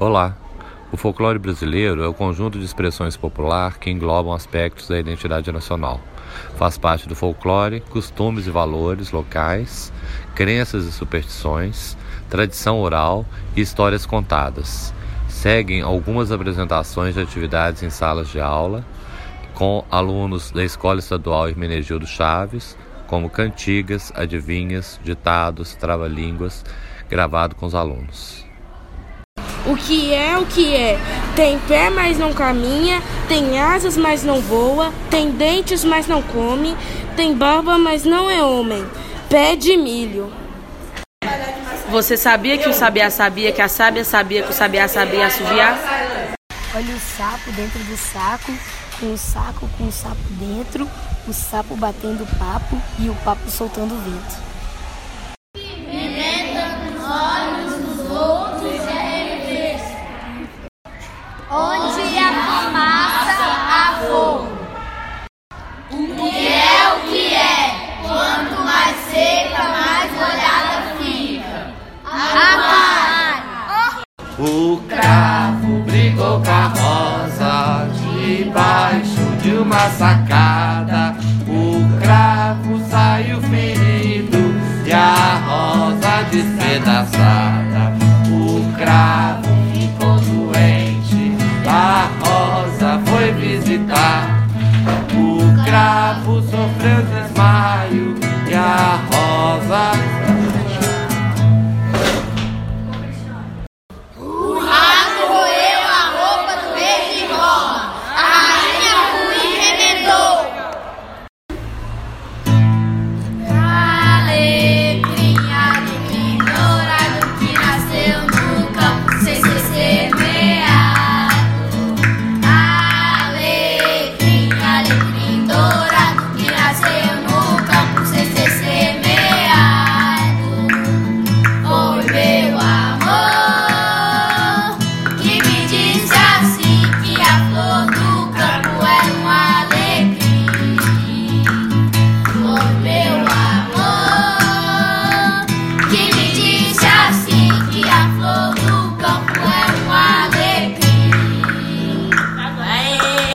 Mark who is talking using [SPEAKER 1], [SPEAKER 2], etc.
[SPEAKER 1] Olá! O folclore brasileiro é o conjunto de expressões popular que englobam aspectos da identidade nacional. Faz parte do folclore costumes e valores locais, crenças e superstições, tradição oral e histórias contadas. Seguem algumas apresentações de atividades em salas de aula com alunos da Escola Estadual Hermenegildo Chaves, como cantigas, adivinhas, ditados, trava-línguas, gravado com os alunos.
[SPEAKER 2] O que é o que é? Tem pé, mas não caminha, tem asas, mas não voa, tem dentes, mas não come, tem barba, mas não é homem. Pé de milho.
[SPEAKER 3] Você sabia que o sabiá sabia que a sábia sabia que o sabiá sabia assoviar?
[SPEAKER 4] Olha o sapo dentro do saco, com o saco com o sapo dentro, o sapo batendo papo e o papo soltando vento.
[SPEAKER 5] O cravo brigou com a rosa debaixo de uma sacada. O cravo saiu ferido e a rosa despedaçada.